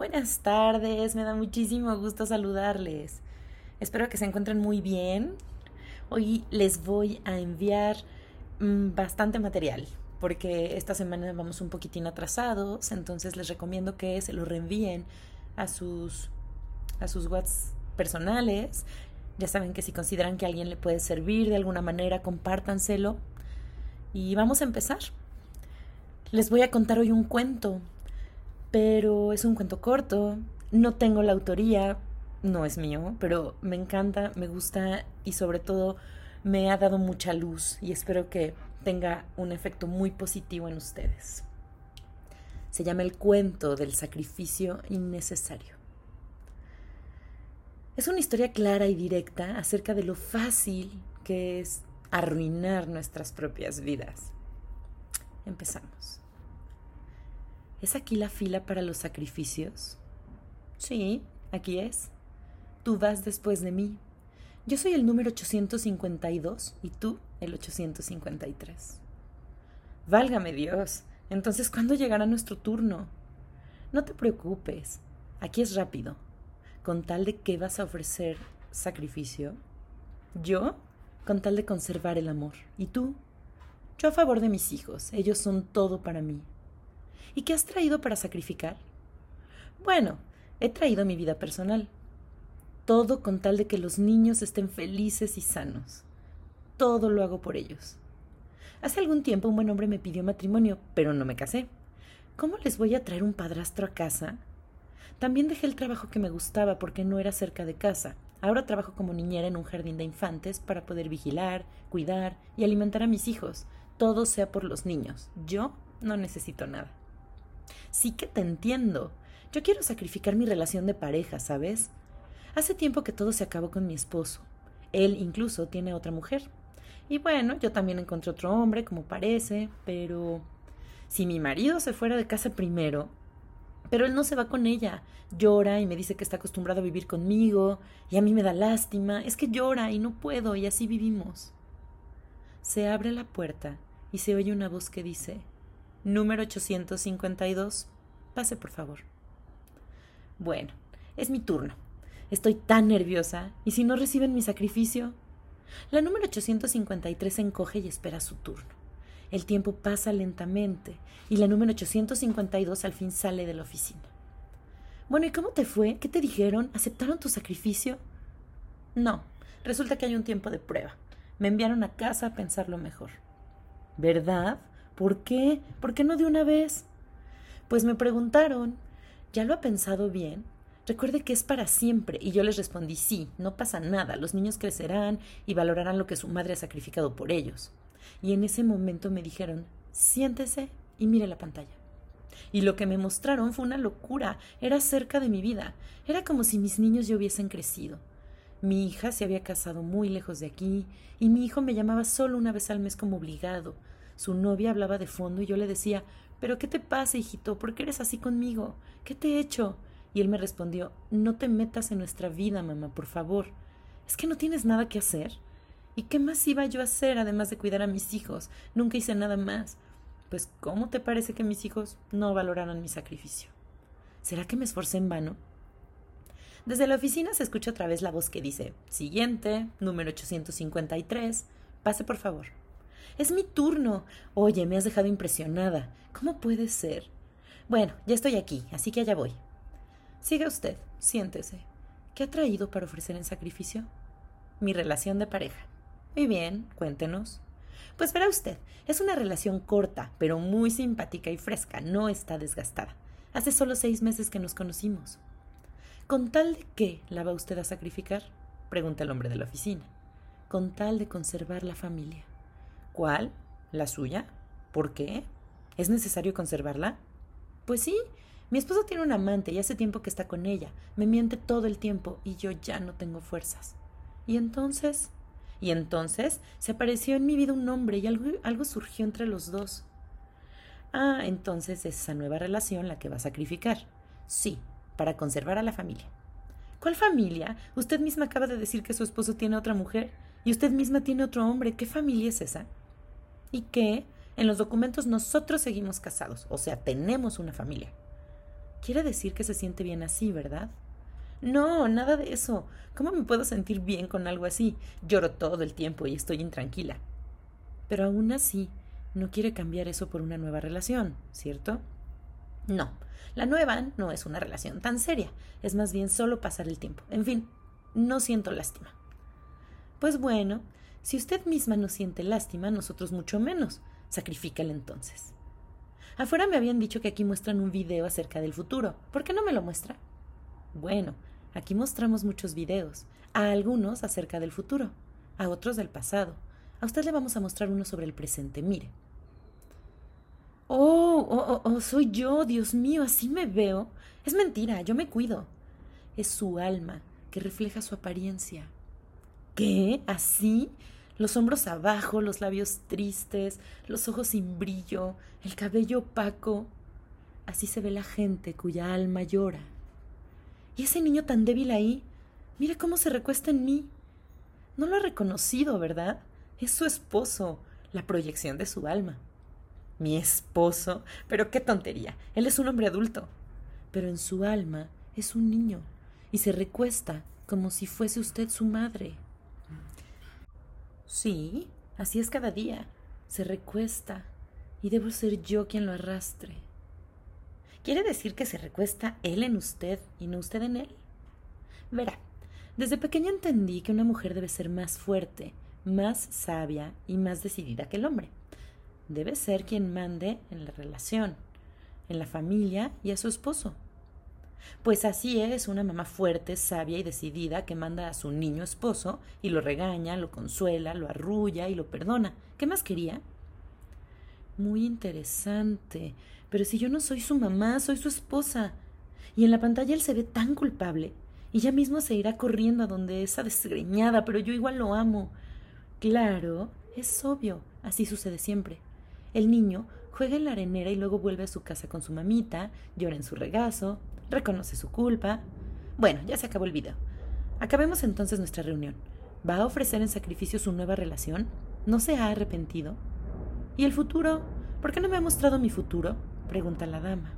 Buenas tardes, me da muchísimo gusto saludarles. Espero que se encuentren muy bien. Hoy les voy a enviar mm, bastante material porque esta semana vamos un poquitín atrasados, entonces les recomiendo que se lo reenvíen a sus a sus WhatsApp personales. Ya saben que si consideran que alguien le puede servir de alguna manera, compártanselo. Y vamos a empezar. Les voy a contar hoy un cuento pero es un cuento corto, no tengo la autoría, no es mío, pero me encanta, me gusta y sobre todo me ha dado mucha luz y espero que tenga un efecto muy positivo en ustedes. Se llama El cuento del sacrificio innecesario. Es una historia clara y directa acerca de lo fácil que es arruinar nuestras propias vidas. Empezamos. ¿Es aquí la fila para los sacrificios? Sí, aquí es. Tú vas después de mí. Yo soy el número 852 y tú el 853. Válgame Dios. Entonces, ¿cuándo llegará nuestro turno? No te preocupes. Aquí es rápido. Con tal de que vas a ofrecer sacrificio. Yo, con tal de conservar el amor. ¿Y tú? Yo a favor de mis hijos. Ellos son todo para mí. ¿Y qué has traído para sacrificar? Bueno, he traído mi vida personal. Todo con tal de que los niños estén felices y sanos. Todo lo hago por ellos. Hace algún tiempo un buen hombre me pidió matrimonio, pero no me casé. ¿Cómo les voy a traer un padrastro a casa? También dejé el trabajo que me gustaba porque no era cerca de casa. Ahora trabajo como niñera en un jardín de infantes para poder vigilar, cuidar y alimentar a mis hijos. Todo sea por los niños. Yo no necesito nada. Sí que te entiendo. Yo quiero sacrificar mi relación de pareja, ¿sabes? Hace tiempo que todo se acabó con mi esposo. Él incluso tiene otra mujer. Y bueno, yo también encontré otro hombre, como parece, pero... Si mi marido se fuera de casa primero, pero él no se va con ella. Llora y me dice que está acostumbrado a vivir conmigo, y a mí me da lástima. Es que llora y no puedo, y así vivimos. Se abre la puerta y se oye una voz que dice Número 852. Pase, por favor. Bueno, es mi turno. Estoy tan nerviosa. ¿Y si no reciben mi sacrificio? La número 853 se encoge y espera su turno. El tiempo pasa lentamente y la número 852 al fin sale de la oficina. Bueno, ¿y cómo te fue? ¿Qué te dijeron? ¿Aceptaron tu sacrificio? No, resulta que hay un tiempo de prueba. Me enviaron a casa a pensarlo mejor. ¿Verdad? ¿Por qué? ¿Por qué no de una vez? Pues me preguntaron, ¿ya lo ha pensado bien? Recuerde que es para siempre. Y yo les respondí, sí, no pasa nada, los niños crecerán y valorarán lo que su madre ha sacrificado por ellos. Y en ese momento me dijeron, siéntese y mire la pantalla. Y lo que me mostraron fue una locura, era cerca de mi vida, era como si mis niños ya hubiesen crecido. Mi hija se había casado muy lejos de aquí, y mi hijo me llamaba solo una vez al mes como obligado, su novia hablaba de fondo y yo le decía ¿Pero qué te pasa, hijito? ¿Por qué eres así conmigo? ¿Qué te he hecho? Y él me respondió No te metas en nuestra vida, mamá, por favor. ¿Es que no tienes nada que hacer? ¿Y qué más iba yo a hacer además de cuidar a mis hijos? Nunca hice nada más. Pues, ¿cómo te parece que mis hijos no valoraron mi sacrificio? ¿Será que me esforcé en vano? Desde la oficina se escucha otra vez la voz que dice Siguiente, número 853. Pase, por favor. Es mi turno. Oye, me has dejado impresionada. ¿Cómo puede ser? Bueno, ya estoy aquí, así que allá voy. Siga usted, siéntese. ¿Qué ha traído para ofrecer en sacrificio? Mi relación de pareja. Muy bien, cuéntenos. Pues verá usted, es una relación corta, pero muy simpática y fresca, no está desgastada. Hace solo seis meses que nos conocimos. ¿Con tal de qué la va usted a sacrificar? pregunta el hombre de la oficina. Con tal de conservar la familia. ¿Cuál? ¿La suya? ¿Por qué? ¿Es necesario conservarla? Pues sí, mi esposo tiene un amante y hace tiempo que está con ella. Me miente todo el tiempo y yo ya no tengo fuerzas. ¿Y entonces? Y entonces se apareció en mi vida un hombre y algo, algo surgió entre los dos. Ah, entonces es esa nueva relación la que va a sacrificar. Sí, para conservar a la familia. ¿Cuál familia? Usted misma acaba de decir que su esposo tiene otra mujer y usted misma tiene otro hombre. ¿Qué familia es esa? Y que en los documentos nosotros seguimos casados, o sea, tenemos una familia. Quiere decir que se siente bien así, ¿verdad? No, nada de eso. ¿Cómo me puedo sentir bien con algo así? Lloro todo el tiempo y estoy intranquila. Pero aún así, no quiere cambiar eso por una nueva relación, ¿cierto? No, la nueva no es una relación tan seria, es más bien solo pasar el tiempo. En fin, no siento lástima. Pues bueno, si usted misma no siente lástima, nosotros mucho menos. Sacrifícale entonces. Afuera me habían dicho que aquí muestran un video acerca del futuro. ¿Por qué no me lo muestra? Bueno, aquí mostramos muchos videos, a algunos acerca del futuro, a otros del pasado. A usted le vamos a mostrar uno sobre el presente, mire. Oh, oh, oh, oh, soy yo, Dios mío, así me veo. Es mentira, yo me cuido. Es su alma que refleja su apariencia. ¿Qué? ¿Así? Los hombros abajo, los labios tristes, los ojos sin brillo, el cabello opaco. Así se ve la gente cuya alma llora. ¿Y ese niño tan débil ahí? Mire cómo se recuesta en mí. No lo ha reconocido, ¿verdad? Es su esposo, la proyección de su alma. Mi esposo. Pero qué tontería. Él es un hombre adulto. Pero en su alma es un niño y se recuesta como si fuese usted su madre. Sí, así es cada día. Se recuesta y debo ser yo quien lo arrastre. ¿Quiere decir que se recuesta él en usted y no usted en él? Verá, desde pequeña entendí que una mujer debe ser más fuerte, más sabia y más decidida que el hombre. Debe ser quien mande en la relación, en la familia y a su esposo. Pues así es una mamá fuerte, sabia y decidida que manda a su niño esposo y lo regaña, lo consuela, lo arrulla y lo perdona. ¿Qué más quería? Muy interesante. Pero si yo no soy su mamá, soy su esposa. Y en la pantalla él se ve tan culpable. Y ya mismo se irá corriendo a donde esa desgreñada, pero yo igual lo amo. Claro, es obvio, así sucede siempre. El niño juega en la arenera y luego vuelve a su casa con su mamita, llora en su regazo, reconoce su culpa. Bueno, ya se acabó el video. Acabemos entonces nuestra reunión. ¿Va a ofrecer en sacrificio su nueva relación? ¿No se ha arrepentido? ¿Y el futuro? ¿Por qué no me ha mostrado mi futuro? pregunta la dama.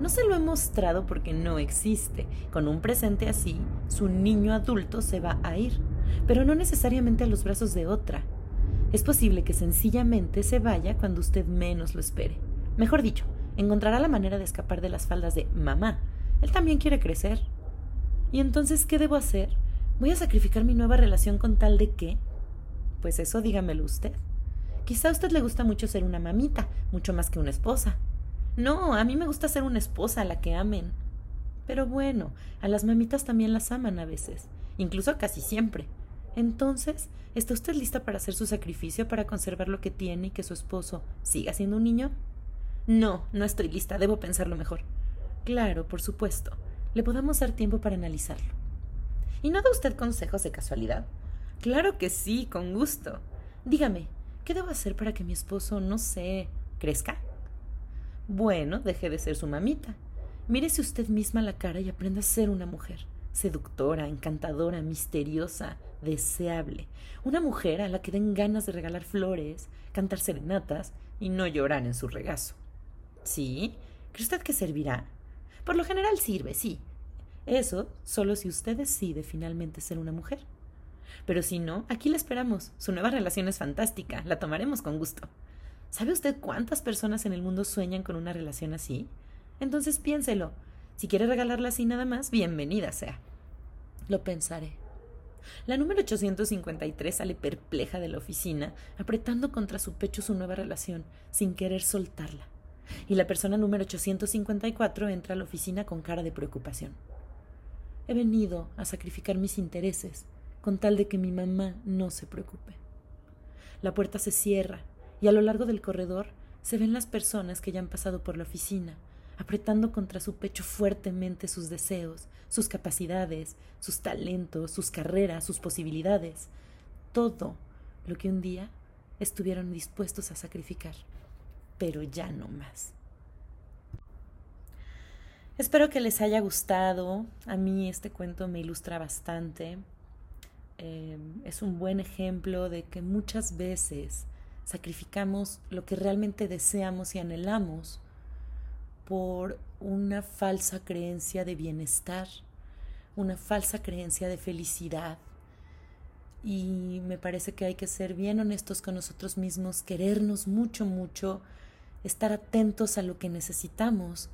No se lo he mostrado porque no existe. Con un presente así, su niño adulto se va a ir, pero no necesariamente a los brazos de otra. Es posible que sencillamente se vaya cuando usted menos lo espere. Mejor dicho, encontrará la manera de escapar de las faldas de mamá. Él también quiere crecer. ¿Y entonces qué debo hacer? ¿Voy a sacrificar mi nueva relación con tal de qué? Pues eso dígamelo usted. Quizá a usted le gusta mucho ser una mamita, mucho más que una esposa. No, a mí me gusta ser una esposa a la que amen. Pero bueno, a las mamitas también las aman a veces, incluso casi siempre. Entonces, ¿está usted lista para hacer su sacrificio para conservar lo que tiene y que su esposo siga siendo un niño? No, no estoy lista, debo pensarlo mejor. Claro, por supuesto. Le podemos dar tiempo para analizarlo. ¿Y no da usted consejos de casualidad? Claro que sí, con gusto. Dígame, ¿qué debo hacer para que mi esposo, no sé, crezca? Bueno, deje de ser su mamita. Mírese usted misma la cara y aprenda a ser una mujer. Seductora, encantadora, misteriosa, deseable. Una mujer a la que den ganas de regalar flores, cantar serenatas y no llorar en su regazo. ¿Sí? ¿Cree usted que servirá? Por lo general sirve, sí. Eso solo si usted decide finalmente ser una mujer. Pero si no, aquí la esperamos. Su nueva relación es fantástica. La tomaremos con gusto. ¿Sabe usted cuántas personas en el mundo sueñan con una relación así? Entonces piénselo. Si quiere regalarla así nada más, bienvenida sea. Lo pensaré. La número 853 sale perpleja de la oficina, apretando contra su pecho su nueva relación, sin querer soltarla y la persona número 854 entra a la oficina con cara de preocupación. He venido a sacrificar mis intereses con tal de que mi mamá no se preocupe. La puerta se cierra y a lo largo del corredor se ven las personas que ya han pasado por la oficina, apretando contra su pecho fuertemente sus deseos, sus capacidades, sus talentos, sus carreras, sus posibilidades, todo lo que un día estuvieron dispuestos a sacrificar pero ya no más. Espero que les haya gustado. A mí este cuento me ilustra bastante. Eh, es un buen ejemplo de que muchas veces sacrificamos lo que realmente deseamos y anhelamos por una falsa creencia de bienestar, una falsa creencia de felicidad. Y me parece que hay que ser bien honestos con nosotros mismos, querernos mucho, mucho, estar atentos a lo que necesitamos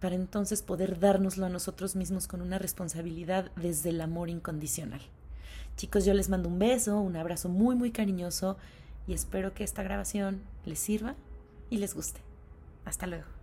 para entonces poder dárnoslo a nosotros mismos con una responsabilidad desde el amor incondicional. Chicos, yo les mando un beso, un abrazo muy, muy cariñoso y espero que esta grabación les sirva y les guste. Hasta luego.